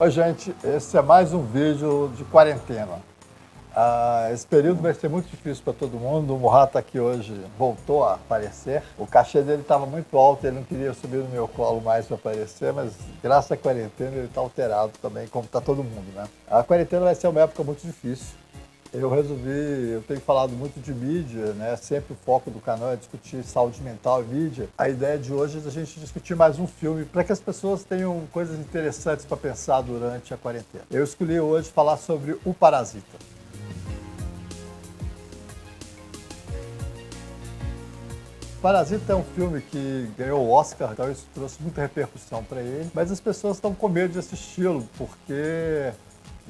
Oi, gente, esse é mais um vídeo de quarentena. Ah, esse período vai ser muito difícil para todo mundo. O Murata aqui hoje voltou a aparecer. O cachê dele estava muito alto, ele não queria subir no meu colo mais para aparecer, mas graças à quarentena ele está alterado também, como está todo mundo, né? A quarentena vai ser uma época muito difícil eu resolvi, eu tenho falado muito de mídia, né? Sempre o foco do canal é discutir saúde mental e mídia. A ideia de hoje é a gente discutir mais um filme para que as pessoas tenham coisas interessantes para pensar durante a quarentena. Eu escolhi hoje falar sobre O Parasita. Parasita é um filme que ganhou o Oscar, então isso trouxe muita repercussão para ele, mas as pessoas estão com medo de assisti-lo, porque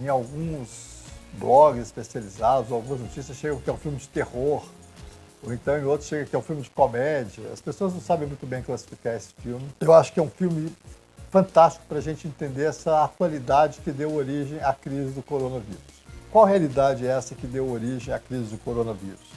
em alguns blogs especializados, algumas notícias chegam que é um filme de terror, ou então em outros chega que é um filme de comédia. As pessoas não sabem muito bem classificar esse filme. Eu acho que é um filme fantástico para a gente entender essa atualidade que deu origem à crise do coronavírus. Qual realidade é essa que deu origem à crise do coronavírus?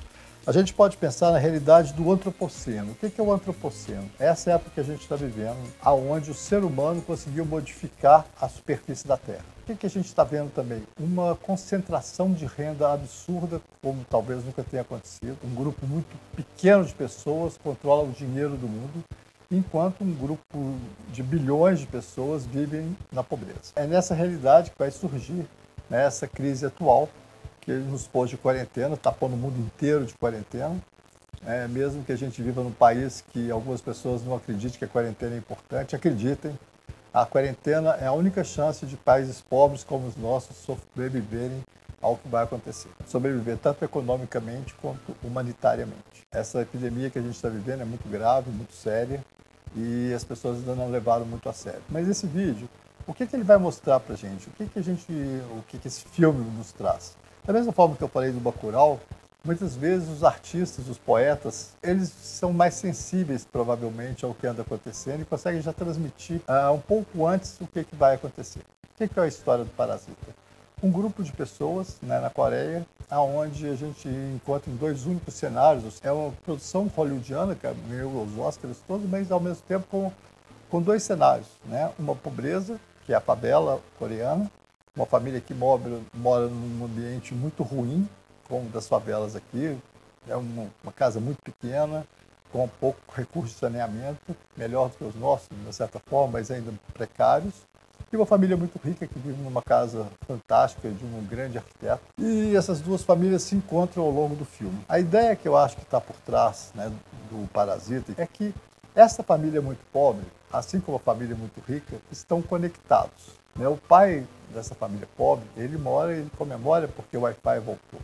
A gente pode pensar na realidade do antropoceno. O que é o antropoceno? Essa é a época que a gente está vivendo, aonde o ser humano conseguiu modificar a superfície da Terra. O que a gente está vendo também? Uma concentração de renda absurda, como talvez nunca tenha acontecido. Um grupo muito pequeno de pessoas controla o dinheiro do mundo, enquanto um grupo de bilhões de pessoas vivem na pobreza. É nessa realidade que vai surgir né, essa crise atual que nos pôs de quarentena, está pondo o mundo inteiro de quarentena. É, mesmo que a gente viva num país que algumas pessoas não acreditem que a quarentena é importante, acreditem. A quarentena é a única chance de países pobres como os nossos sobreviverem ao que vai acontecer. Sobreviver tanto economicamente quanto humanitariamente. Essa epidemia que a gente está vivendo é muito grave, muito séria e as pessoas ainda não levaram muito a sério. Mas esse vídeo, o que, que ele vai mostrar para a gente? O que, que a gente, o que, que esse filme nos traz? Da mesma forma que eu falei do Bacurau, muitas vezes os artistas, os poetas, eles são mais sensíveis provavelmente ao que anda acontecendo e conseguem já transmitir uh, um pouco antes o que, que vai acontecer. O que, que é a história do Parasita? Um grupo de pessoas né, na Coreia, aonde a gente encontra em dois únicos cenários. É uma produção hollywoodiana que ganhou os Oscars todos, mas ao mesmo tempo com, com dois cenários. Né? Uma pobreza, que é a favela coreana, uma família que mora, mora num ambiente muito ruim, como das favelas aqui. É uma, uma casa muito pequena, com pouco recurso de saneamento, melhor do que os nossos, de certa forma, mas ainda precários. E uma família muito rica que vive numa casa fantástica de um grande arquiteto. E essas duas famílias se encontram ao longo do filme. A ideia que eu acho que está por trás né, do Parasita é que essa família muito pobre, assim como a família muito rica, estão conectados. Né? O pai dessa família pobre, ele mora, ele comemora porque o Wi-Fi voltou.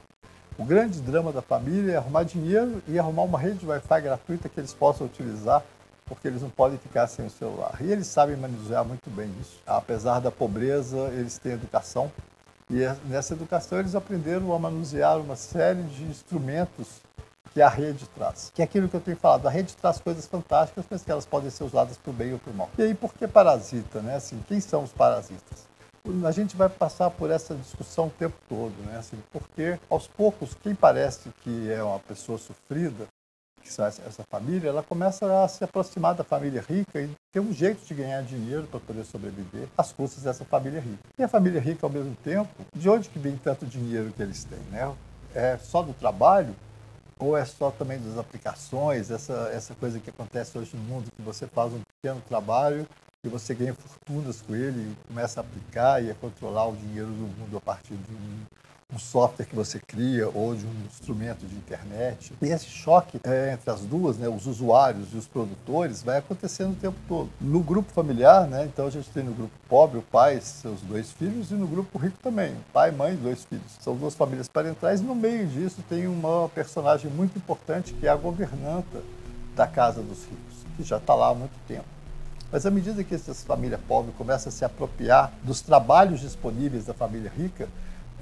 O grande drama da família é arrumar dinheiro e arrumar uma rede de Wi-Fi gratuita que eles possam utilizar, porque eles não podem ficar sem o celular. E eles sabem manejar muito bem isso. Apesar da pobreza, eles têm educação. E é, nessa educação eles aprenderam a manusear uma série de instrumentos que a rede traz. Que é aquilo que eu tenho falado. A rede traz coisas fantásticas, mas que elas podem ser usadas para o bem ou para o mal. E aí, por que parasita? Né? Assim, quem são os parasitas? a gente vai passar por essa discussão o tempo todo, né? Assim, porque aos poucos quem parece que é uma pessoa sofrida, que são essa, essa família, ela começa a se aproximar da família rica e ter um jeito de ganhar dinheiro para poder sobreviver às custas dessa família rica. E a família rica, ao mesmo tempo, de onde que vem tanto dinheiro que eles têm, né? É só do trabalho ou é só também das aplicações, essa, essa coisa que acontece hoje no mundo, que você faz um pequeno trabalho e você ganha fortunas com ele, e começa a aplicar e a controlar o dinheiro do mundo a partir de um, um software que você cria ou de um instrumento de internet. E esse choque é, entre as duas, né, os usuários e os produtores, vai acontecendo o tempo todo. No grupo familiar, né, então a gente tem no grupo pobre o pai, seus dois filhos, e no grupo rico também, pai, mãe e dois filhos. São duas famílias parentais e no meio disso tem uma personagem muito importante que é a governanta da casa dos ricos, que já está lá há muito tempo. Mas à medida que essas famílias pobres começam a se apropriar dos trabalhos disponíveis da família rica,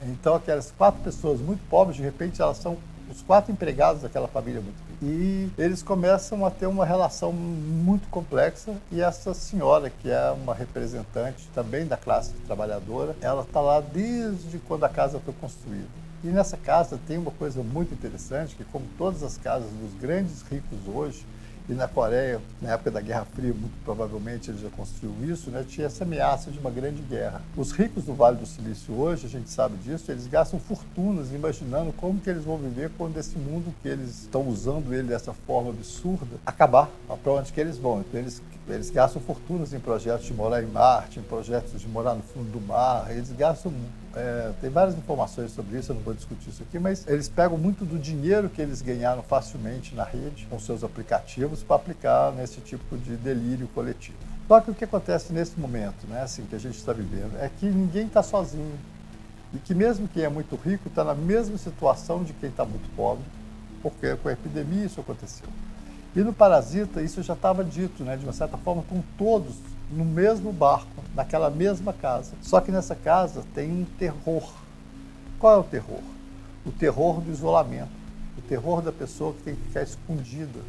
então aquelas quatro pessoas muito pobres, de repente elas são os quatro empregados daquela família muito rica. E eles começam a ter uma relação muito complexa e essa senhora, que é uma representante também da classe trabalhadora, ela está lá desde quando a casa foi construída. E nessa casa tem uma coisa muito interessante, que como todas as casas dos grandes ricos hoje, e na Coreia, na época da Guerra Fria, muito provavelmente ele já construiu isso, né, tinha essa ameaça de uma grande guerra. Os ricos do Vale do Silício hoje, a gente sabe disso, eles gastam fortunas imaginando como que eles vão viver quando esse mundo que eles estão usando ele dessa forma absurda acabar, para onde que eles vão. Então eles eles gastam fortunas em projetos de morar em Marte, em projetos de morar no fundo do mar. Eles gastam. É, tem várias informações sobre isso, eu não vou discutir isso aqui, mas eles pegam muito do dinheiro que eles ganharam facilmente na rede, com seus aplicativos, para aplicar nesse tipo de delírio coletivo. Só que o que acontece nesse momento, né, assim, que a gente está vivendo, é que ninguém está sozinho. E que mesmo quem é muito rico está na mesma situação de quem está muito pobre, porque com a epidemia isso aconteceu. E no Parasita, isso já estava dito, né? de uma certa forma, com todos no mesmo barco, naquela mesma casa. Só que nessa casa tem um terror. Qual é o terror? O terror do isolamento, o terror da pessoa que tem que ficar escondida,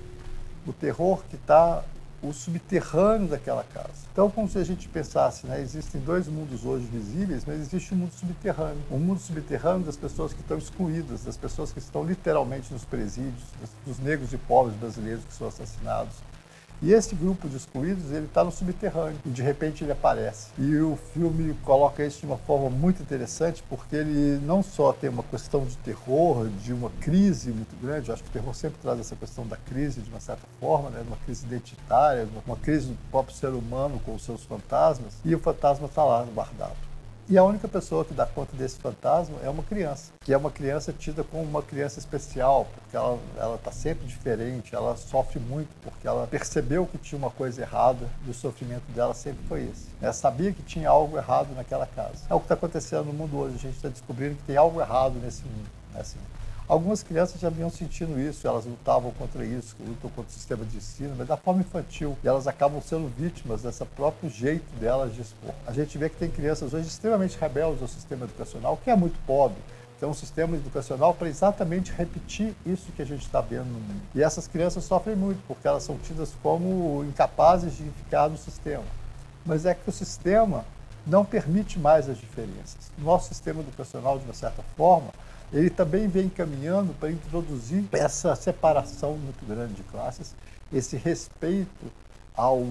o terror que está o subterrâneo daquela casa. Então, como se a gente pensasse, né, existem dois mundos hoje visíveis, mas existe um mundo subterrâneo. Um mundo subterrâneo das pessoas que estão excluídas, das pessoas que estão literalmente nos presídios, dos negros e pobres brasileiros que são assassinados, e esse grupo de excluídos, ele está no subterrâneo e de repente ele aparece. E o filme coloca isso de uma forma muito interessante, porque ele não só tem uma questão de terror, de uma crise muito grande, eu acho que o terror sempre traz essa questão da crise de uma certa forma, né? uma crise identitária, uma crise do próprio ser humano com os seus fantasmas, e o fantasma está lá guardado. E a única pessoa que dá conta desse fantasma é uma criança, que é uma criança tida como uma criança especial, porque ela está sempre diferente, ela sofre muito, porque ela percebeu que tinha uma coisa errada e o sofrimento dela sempre foi esse. Ela sabia que tinha algo errado naquela casa. É o que está acontecendo no mundo hoje, a gente está descobrindo que tem algo errado nesse mundo. Né? Assim, Algumas crianças já vinham sentindo isso, elas lutavam contra isso, lutam contra o sistema de ensino, mas da forma infantil. E elas acabam sendo vítimas desse próprio jeito delas de expor. A gente vê que tem crianças hoje extremamente rebeldes ao sistema educacional, que é muito pobre, é um sistema educacional para exatamente repetir isso que a gente está vendo no mundo. E essas crianças sofrem muito, porque elas são tidas como incapazes de ficar no sistema. Mas é que o sistema não permite mais as diferenças. Nosso sistema educacional, de uma certa forma, ele também vem caminhando para introduzir essa separação muito grande de classes, esse respeito ao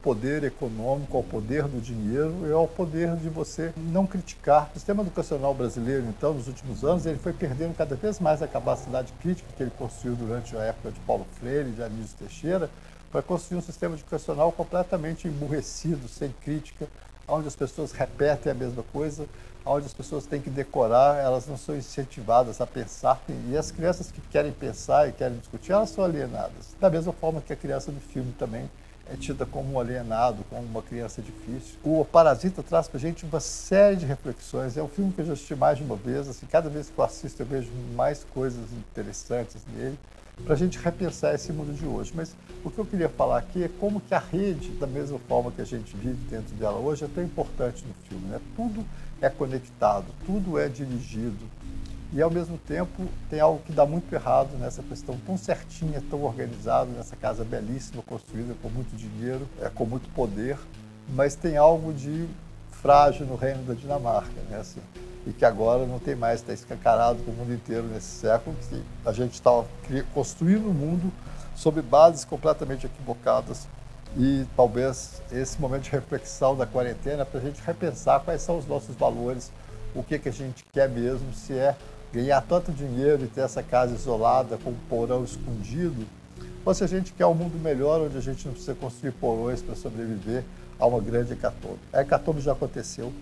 poder econômico, ao poder do dinheiro e ao poder de você não criticar. O sistema educacional brasileiro, então, nos últimos anos, ele foi perdendo cada vez mais a capacidade crítica que ele construiu durante a época de Paulo Freire, de Anísio Teixeira, para construir um sistema educacional completamente emburrecido, sem crítica, onde as pessoas repetem a mesma coisa, onde as pessoas têm que decorar, elas não são incentivadas a pensar. E as crianças que querem pensar e querem discutir, elas são alienadas. Da mesma forma que a criança do filme também é tida como um alienado, como uma criança difícil. O Parasita traz para a gente uma série de reflexões. É um filme que eu já assisti mais de uma vez. Assim, cada vez que eu assisto, eu vejo mais coisas interessantes nele para a gente repensar esse mundo de hoje. Mas o que eu queria falar aqui é como que a rede, da mesma forma que a gente vive dentro dela hoje, é tão importante no filme. Né? Tudo é conectado, tudo é dirigido. E ao mesmo tempo tem algo que dá muito errado nessa questão tão certinha, tão organizada, nessa casa belíssima, construída com muito dinheiro, é, com muito poder, mas tem algo de frágil no reino da Dinamarca, né? Assim, e que agora não tem mais, está escancarado para o mundo inteiro nesse século, que a gente está construindo o um mundo sob bases completamente equivocadas e talvez esse momento de reflexão da quarentena para a gente repensar quais são os nossos valores, o que, que a gente quer mesmo, se é ganhar tanto dinheiro e ter essa casa isolada com um porão escondido, ou se a gente quer um mundo melhor onde a gente não precisa construir porões para sobreviver a uma grande hecatombe. A hecatombe já aconteceu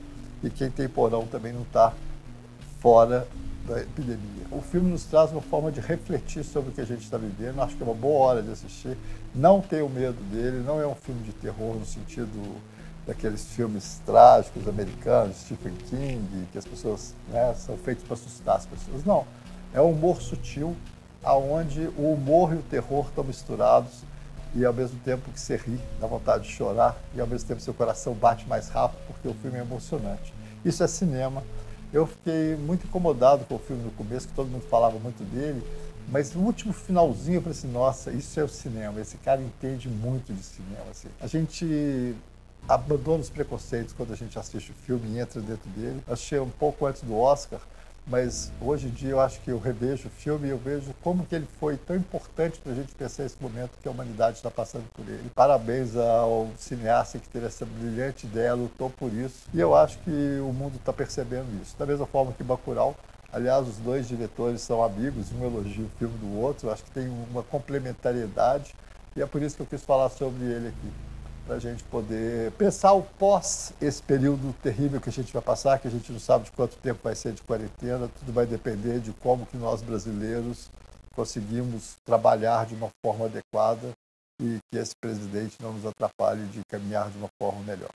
e quem tem porão também não está fora da epidemia. O filme nos traz uma forma de refletir sobre o que a gente está vivendo. Acho que é uma boa hora de assistir. Não tenho medo dele. Não é um filme de terror no sentido daqueles filmes trágicos americanos, Stephen King, que as pessoas né, são feitos para assustar as pessoas. Não. É um humor sutil, aonde o humor e o terror estão misturados e ao mesmo tempo que você ri, dá vontade de chorar e ao mesmo tempo seu coração bate mais rápido porque o filme é emocionante. Isso é cinema. Eu fiquei muito incomodado com o filme no começo, que todo mundo falava muito dele, mas no último finalzinho eu falei assim, nossa, isso é o cinema, esse cara entende muito de cinema. Assim. A gente abandona os preconceitos quando a gente assiste o filme e entra dentro dele. Achei um pouco antes do Oscar, mas hoje em dia eu acho que eu revejo o filme e eu vejo como que ele foi tão importante para a gente pensar esse momento que a humanidade está passando por ele. Parabéns ao cineasta que teve essa brilhante ideia, lutou por isso, e eu acho que o mundo está percebendo isso. Da mesma forma que Bacurau, aliás, os dois diretores são amigos, um elogia o filme do outro, eu acho que tem uma complementariedade, e é por isso que eu quis falar sobre ele aqui para a gente poder pensar o pós esse período terrível que a gente vai passar, que a gente não sabe de quanto tempo vai ser de quarentena, tudo vai depender de como que nós brasileiros conseguimos trabalhar de uma forma adequada e que esse presidente não nos atrapalhe de caminhar de uma forma melhor.